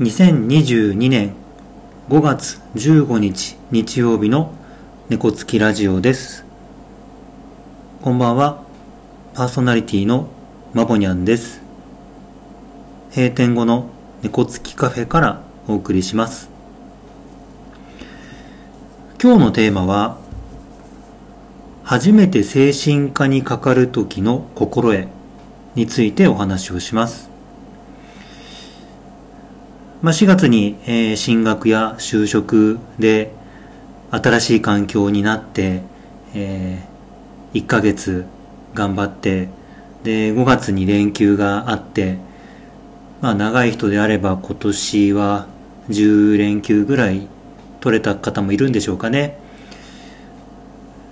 2022年5月15日日曜日の猫つきラジオです。こんばんは。パーソナリティのまぼにゃんです。閉店後の猫つきカフェからお送りします。今日のテーマは初めて精神科にかかる時の心得についてお話をします。まあ、4月に、えー、進学や就職で新しい環境になって、えー、1ヶ月頑張ってで5月に連休があってまあ長い人であれば今年は10連休ぐらい取れた方もいるんでしょうかね。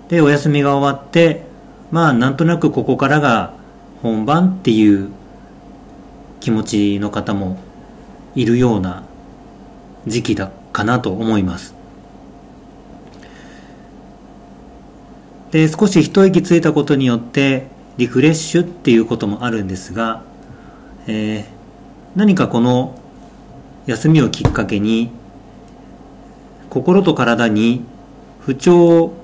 でお休みが終わってまあなんとなくここからが本番っていう気持ちの方もいるような時期だかなと思います。で少し一息ついたことによってリフレッシュっていうこともあるんですが、えー、何かこの休みをきっかけに心と体に不調を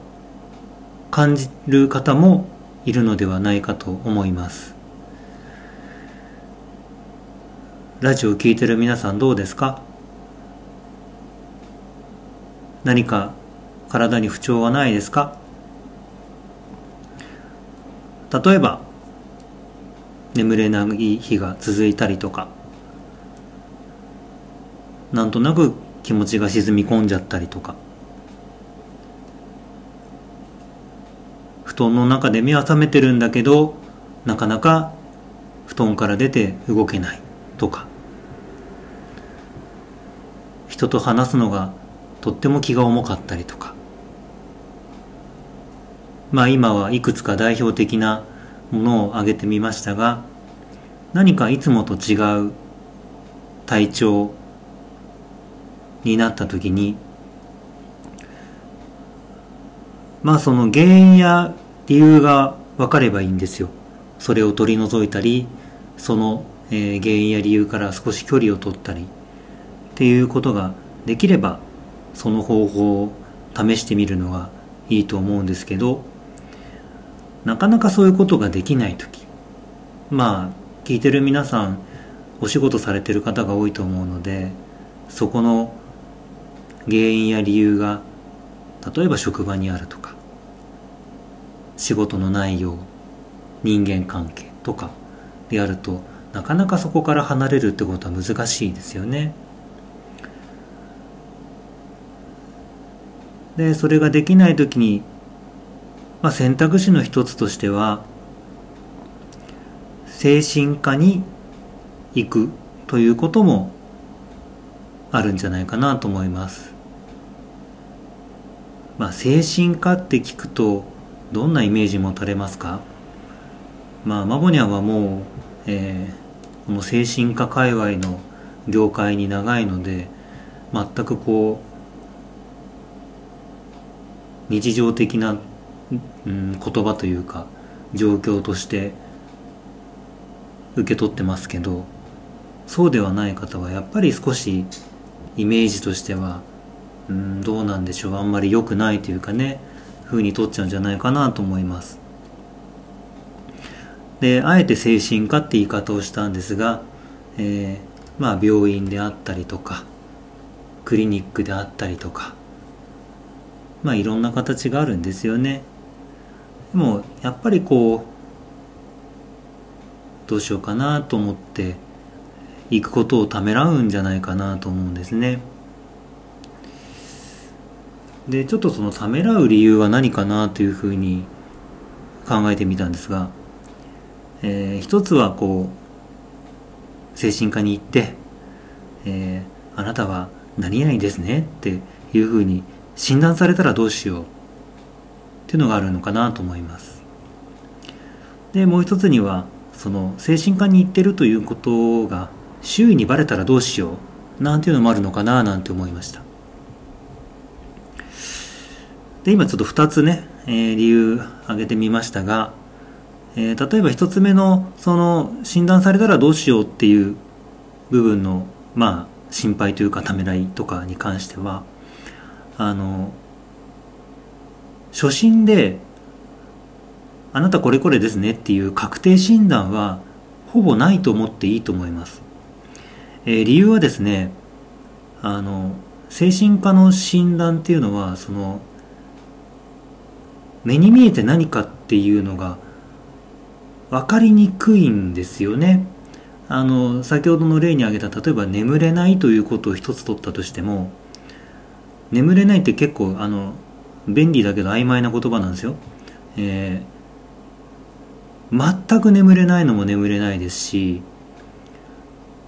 感じる方もいるのではないかと思いますラジオを聴いてる皆さんどうですか？何か体に不調はないですか？例えば眠れない日が続いたりとかなんとなく気持ちが沈み込んじゃったりとか布団の中で目は覚めてるんだけどなかなか布団から出て動けないとか。人と話すのがとっても気が重かったりとか。まあ今はいくつか代表的なものを挙げてみましたが何かいつもと違う体調になった時にまあその原因や理由が分かればいいんですよ。それを取り除いたりその、原因や理由から少し距離を取ったり。っていうことができればその方法を試してみるのがいいと思うんですけどなかなかそういうことができない時まあ聞いてる皆さんお仕事されてる方が多いと思うのでそこの原因や理由が例えば職場にあるとか仕事の内容人間関係とかであるとなかなかそこから離れるってことは難しいですよね。でそれができない時に、まあ、選択肢の一つとしては精神科に行くということもあるんじゃないかなと思います。まあ、精神科って聞くとどんなイメージ持たれますか？まあ、マボニャンはもう、えー、この精神科界隈の業界に長いので全くこう日常的な、うん、言葉というか状況として受け取ってますけどそうではない方はやっぱり少しイメージとしては、うん、どうなんでしょうあんまり良くないというかね風に取っちゃうんじゃないかなと思います。であえて精神科って言い方をしたんですが、えー、まあ病院であったりとかクリニックであったりとかまあいろんな形があるんですよね。でもやっぱりこうどうしようかなと思って行くことをためらうんじゃないかなと思うんですね。でちょっとそのためらう理由は何かなというふうに考えてみたんですが、えー、一つはこう精神科に行って、えー、あなたは何々ですねっていうふうに診断されたらどうしよう。っていうのがあるのかなと思います。でもう一つにはその精神科に行ってるということが周囲にバレたらどうしよう。なんていうのもあるのかななんて思いました。で今ちょっと2つね、えー、理由挙げてみましたが、えー、例えば1つ目のその診断されたらどうしようっていう部分のまあ心配というかためらいとかに関してはあの初心であなたこれこれですねっていう確定診断はほぼないと思っていいと思います、えー、理由はですねあの精神科の診断っていうのはその目に見えて何かっていうのが分かりにくいんですよね。あの先ほどの例に挙げた例えば眠れないということを一つ取ったとしても眠れないって結構あの便利だけど曖昧な言葉なんですよ、えー、全く眠れないのも眠れないですし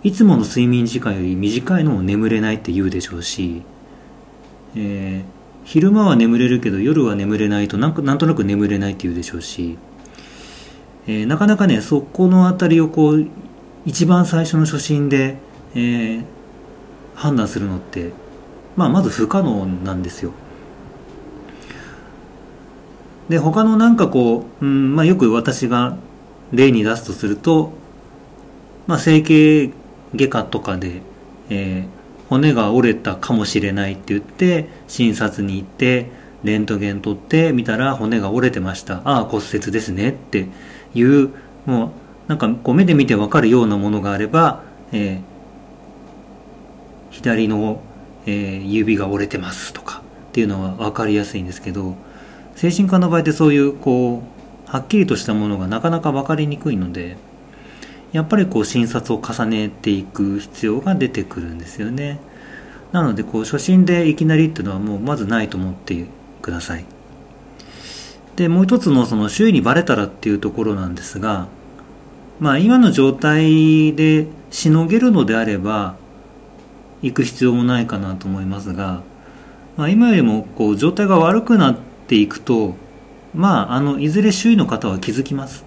いつもの睡眠時間より短いのも眠れないって言うでしょうし、えー、昼間は眠れるけど夜は眠れないとなんなんとなく眠れないって言うでしょうし、えー、なかなかねそこの辺りをこう一番最初の初心で、えー、判断するのって、まあ、まず不可能なんですよ。で他のなんかこう、うんまあ、よく私が例に出すとすると、まあ、整形外科とかで、えー、骨が折れたかもしれないって言って診察に行ってレントゲン取って見たら骨が折れてましたああ骨折ですねっていうもうなんかこう目で見てわかるようなものがあれば、えー、左の、えー、指が折れてますとかっていうのは分かりやすいんですけど精神科の場合ってそういうこうはっきりとしたものがなかなか分かりにくいのでやっぱりこう診察を重ねていく必要が出てくるんですよね。なのでこう初診でいきなりっていうのはもうまずないと思ってください。でもう一つのその周囲にバレたらっていうところなんですがまあ今の状態でしのげるのであれば行く必要もないかなと思いますが、まあ、今よりもこう状態が悪くなっていくとまああのいずれ周囲の方は気づきます。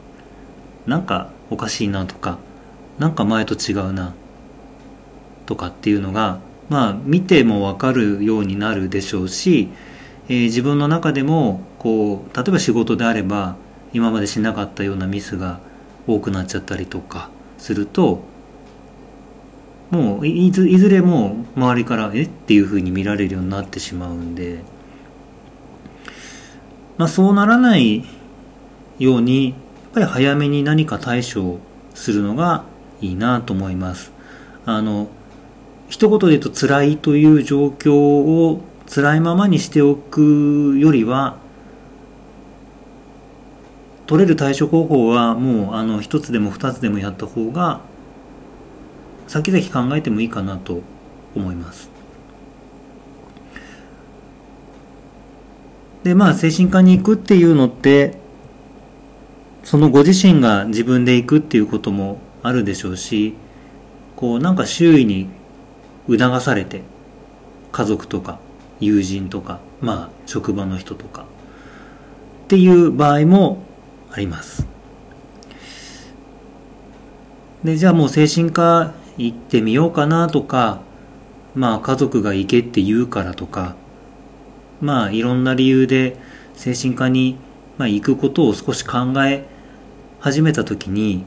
なんかおかしいなとかなんか前と違うなとかっていうのがまあ見ても分かるようになるでしょうし、えー、自分の中でもこう例えば仕事であれば今までしなかったようなミスが多くなっちゃったりとかするともういずいずれも周りからえ？っていうふうに見られるようになってしまうんで、まあ、そうならないようにやっぱり早めに何か対処するのがいいなと思います。あの一言で言うと辛いという状況を辛いままにしておくよりは取れる対処方法はもうあの1つでも2つでもやった方が先々考えてもいいかなと思います。でまあ精神科に行くっていうのってそのご自身が自分で行くっていうこともあるでしょうしこうなんか周囲に促されて家族とか友人とかまあ職場の人とかっていう場合もあります。でじゃあもう精神科行ってみようかなとかまあ家族が行けって言うからとかまあいろんな理由で精神科に、ま、行くことを少し考え始めた時に、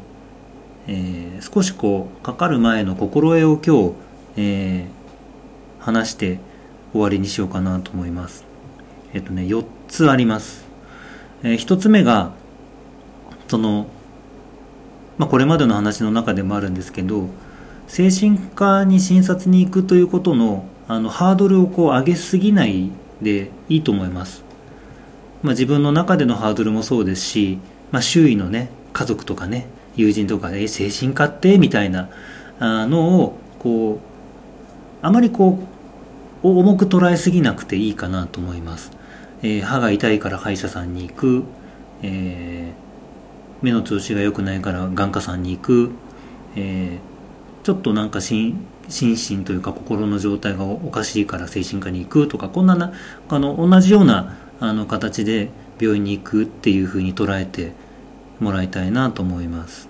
えー、少しこうかかる前の心得を今日、えー、話して終わりにしようかなと思います。えっとね4つあります、えー、1つ目がその、まあ、これまでの話の中でもあるんですけど精神科に診察に行くということのあのハードルをこう上げすぎないでいいと思います、まあ、自分の中でのハードルもそうですし、まあ、周囲のね家族とかね友人とかえ精神科って？みたいなのをこうあまりこう重く捉えすぎなくていいかなと思います、えー、歯が痛いから歯医者さんに行く、えー目の調子が良くないから眼科さんに行く、えー、ちょっとなんか心身というか心の状態がおかしいから精神科に行くとかこんななあの同じようなあの形で病院に行くっていうふうに捉えてもらいたいなと思います。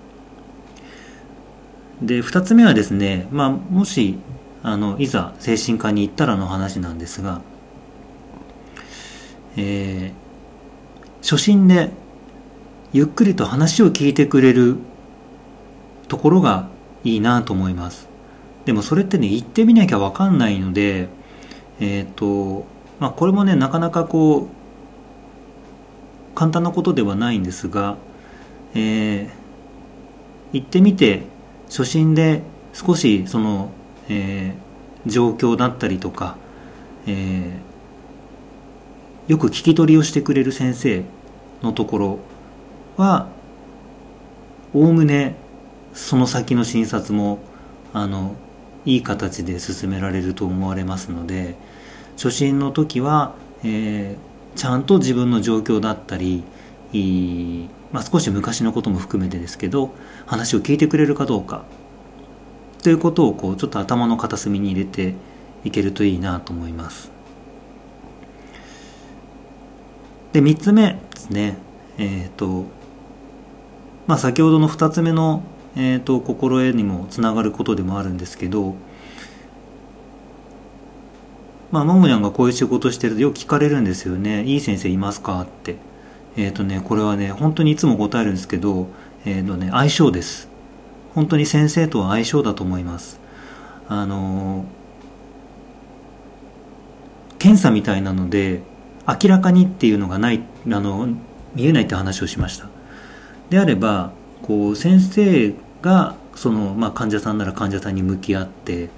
で2つ目はですね、まあ、もしあのいざ精神科に行ったらの話なんですが、えー、初診でゆっくりと話を聞いてくれるところがいいなと思います。でもそれってね行ってみなきゃ分かんないのでえっ、とまあこれもねなかなかこう簡単なことではないんですが、えー、行ってみて初心で少しその、えー、状況だったりとか、えー、よく聞き取りをしてくれる先生のところはおおむねその先の診察もあのいい形で進められると思われますので初診の時は、えー、ちゃんと自分の状況だったりまあ、少し昔のことも含めてですけど話を聞いてくれるかどうかということをこうちょっと頭の片隅に入れていけるといいなと思います。で3つ目ですね。えっ、ー、とまあ先ほどの2つ目のえーと、心得にもつながることでもあるんですけどまあももやんがこういう仕事してるとよく聞かれるんですよね「いい先生いますか?」って。えっ、ー、とねこれはね本当にいつも答えるんですけどえっ、ー、とね相性です。本当に先生とは相性だと思います。あの検査みたいなので明らかにっていうのがないあの見えないって話をしました。であればこう先生がその、まあ、患者さんなら患者さんに向き合って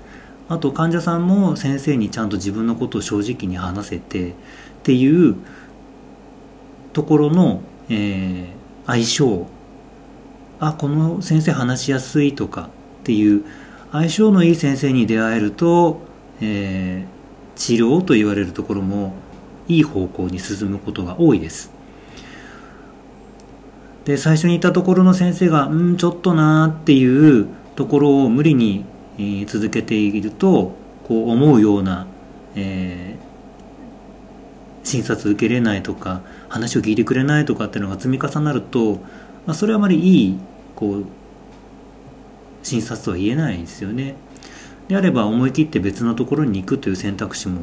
あと患者さんも先生にちゃんと自分のことを正直に話せてっていうところの、えー、相性。あこの先生話しやすいとかっていう相性のいい先生に出会えると、えー、治療と言われるところもいい方向に進むことが多いです。で最初に言ったところの先生がうんちょっとなーっていうところを無理に、えー、続けているとこう思うような、えー、診察受けれないとか話を聞いてくれないとかっていうのが積み重なると、まあ、それはあまりいいこう診察とは言えないですよね。であれば思い切って別のところに行くという選択肢も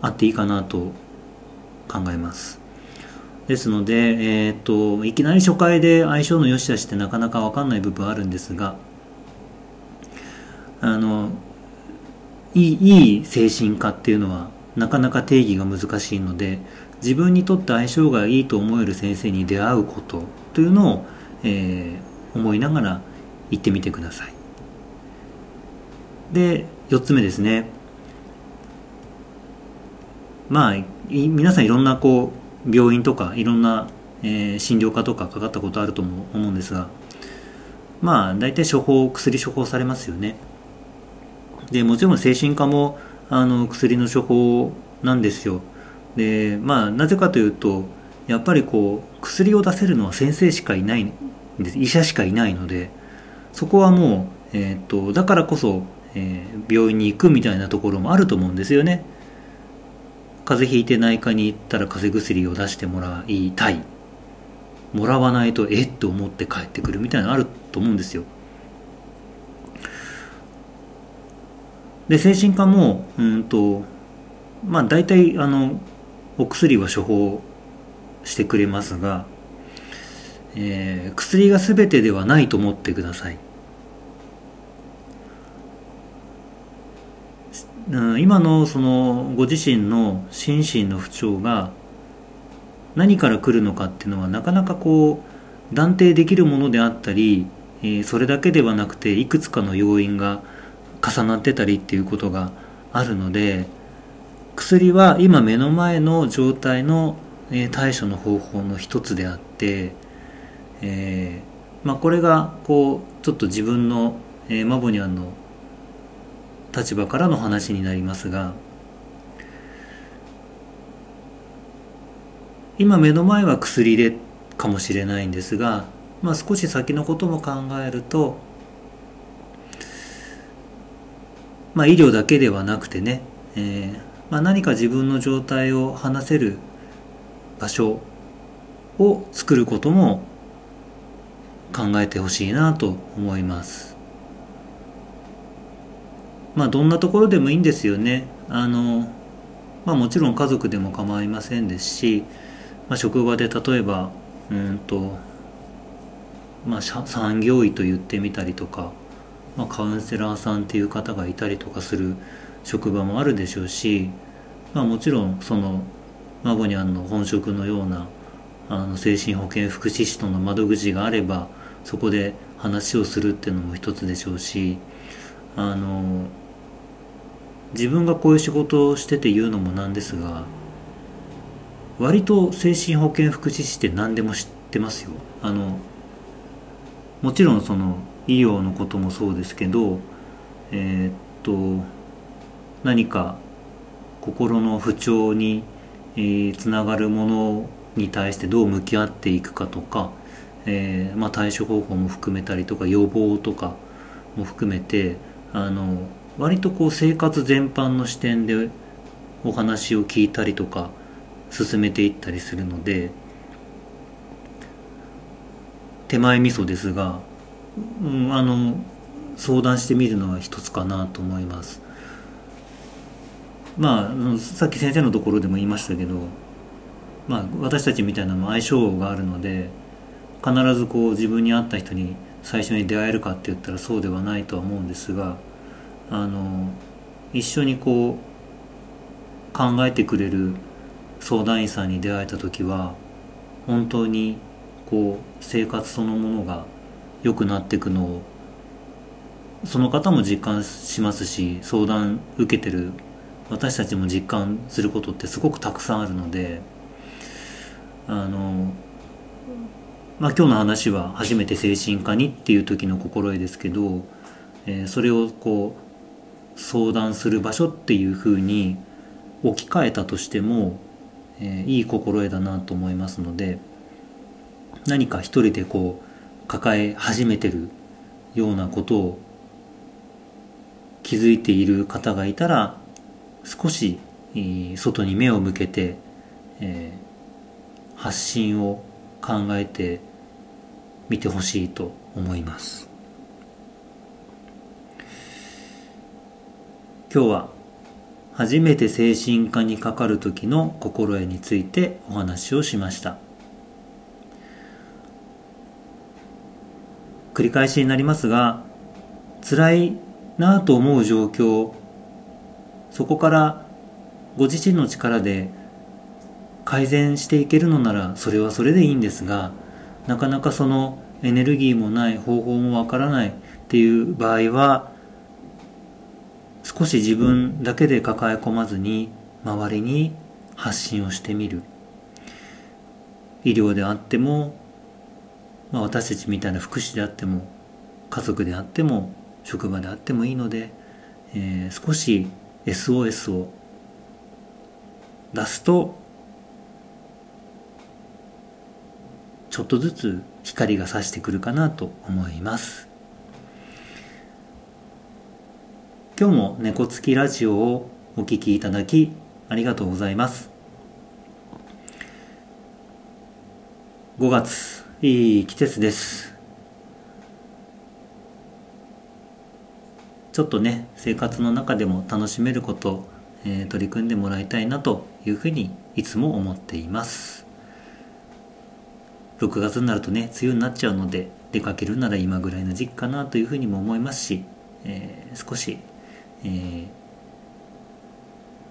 あっていいかなと考えます。ですので、えーと、いきなり初回で相性の良し悪しってなかなか分かんない部分あるんですがあのいいいい精神科っていうのはなかなか定義が難しいので自分にとって相性がいいと思える先生に出会うことというのを、えー、思いながら行ってみてください。で4つ目ですね。まあ皆さんいろんなこう病院とかいろんな、えー、診療科とかかかったことあると思うんですがまあ大体処方薬処方されますよね。でもちろん精神科もあの薬の処方なんですよ。でまあなぜかというとやっぱりこう薬を出せるのは先生しかいないんです。医者しかいないのでそこはもう、えーと、とだからこそ、えー、病院に行くみたいなところもあると思うんですよね。風邪ひいて内科に行ったら風邪薬を出してもらいたい。もらわないとえっと思って帰ってくるみたいなのあると思うんですよ。で精神科もうんとまあ大体あのお薬は処方してくれますが、えー、薬が全てではないと思ってください。今のそのご自身の心身の不調が何から来るのかっていうのはなかなかこう断定できるものであったり、えそれだけではなくていくつかの要因が重なってたりっていうことがあるので薬は今目の前の状態の対処の方法の一つであって、えーまあ、これがこうちょっと自分の、えー、マボニャンの立場からの話になりますが今目の前は薬でかもしれないんですが、まあ、少し先のことも考えると、まあ、医療だけではなくてね、えーまあ、何か自分の状態を話せる場所を作ることも考えてほしいなと思います。まあどんなところでもいいんですよね。あのまあもちろん家族でも構いませんですし、まあ、職場で例えばうんとまあ産業医と言ってみたりとかまあ、カウンセラーさんっていう方がいたりとかする職場もあるでしょうし、まあ、もちろんそのマゴニャンの本職のようなあの精神保健福祉士との窓口があればそこで話をするっていうのも一つでしょうしあの自分がこういう仕事をしてて言うのもなんですが割と精神保健福祉士って何でも知ってますよ。あのもちろんその医療のこともそうですけどえー、っと何か心の不調に、えー、つながるものに対してどう向き合っていくかとか、えーまあ、対処方法も含めたりとか予防とかも含めてあの割とこう生活全般の視点でお話を聞いたりとか進めていったりするので手前味噌ですが、うん、あの相談してみるのは一つかなと思います。まあさっき先生のところでも言いましたけどまあ私たちみたいなのも相性があるので必ずこう自分に合った人に最初に出会えるかって言ったらそうではないとは思うんですがあの一緒にこう考えてくれる相談員さんに出会えた時は本当にこう生活そのものが良くなっていくのをその方も実感しますし相談受けてる私たちも実感することってすごくたくさんあるのであのまあ今日の話は初めて精神科にっていう時の心得ですけど、えー、それをこう相談する場所っていうふうに置き換えたとしてもえー、いい心得だなと思いますので何か一人でこう抱え始めてるようなことを気づいている方がいたら少し外に目を向けて、えー、発信を考えてみてほしいと思います。今日は初めて精神科にかかる時の心得についてお話をしました。繰り返しになりますが辛いなぁと思う状況そこからご自身の力で改善していけるのならそれはそれでいいんですがなかなかそのエネルギーもない方法もわからないっていう場合は少し自分だけで抱え込まずに周りに発信をしてみる医療であっても、まあ、私たちみたいな福祉であっても家族であっても職場であってもいいので、えー、少し SOS を出すとちょっとずつ光が差してくるかなと思います。今日も猫つきラジオをお聞きいただきありがとうございます。5月いい季節です。ちょっとね生活の中でも楽しめること、えー、取り組んでもらいたいなというふうにいつも思っています。6月になるとね梅雨になっちゃうので出かけるなら今ぐらいの時期かなというふうにも思いますし、えー、少しえー、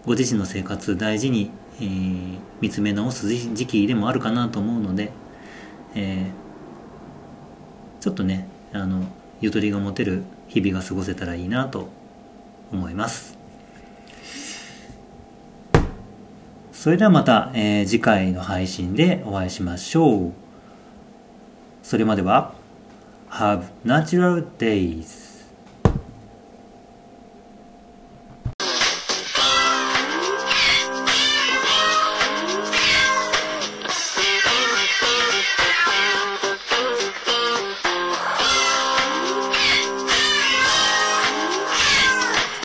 ご自身の生活大事に、えー、見つめ直す時期でもあるかなと思うので、えー、ちょっとねあのゆとりが持てる日々が過ごせたらいいなと思います。それではまた、えー、次回の配信でお会いしましょう。それまでは Have natural days.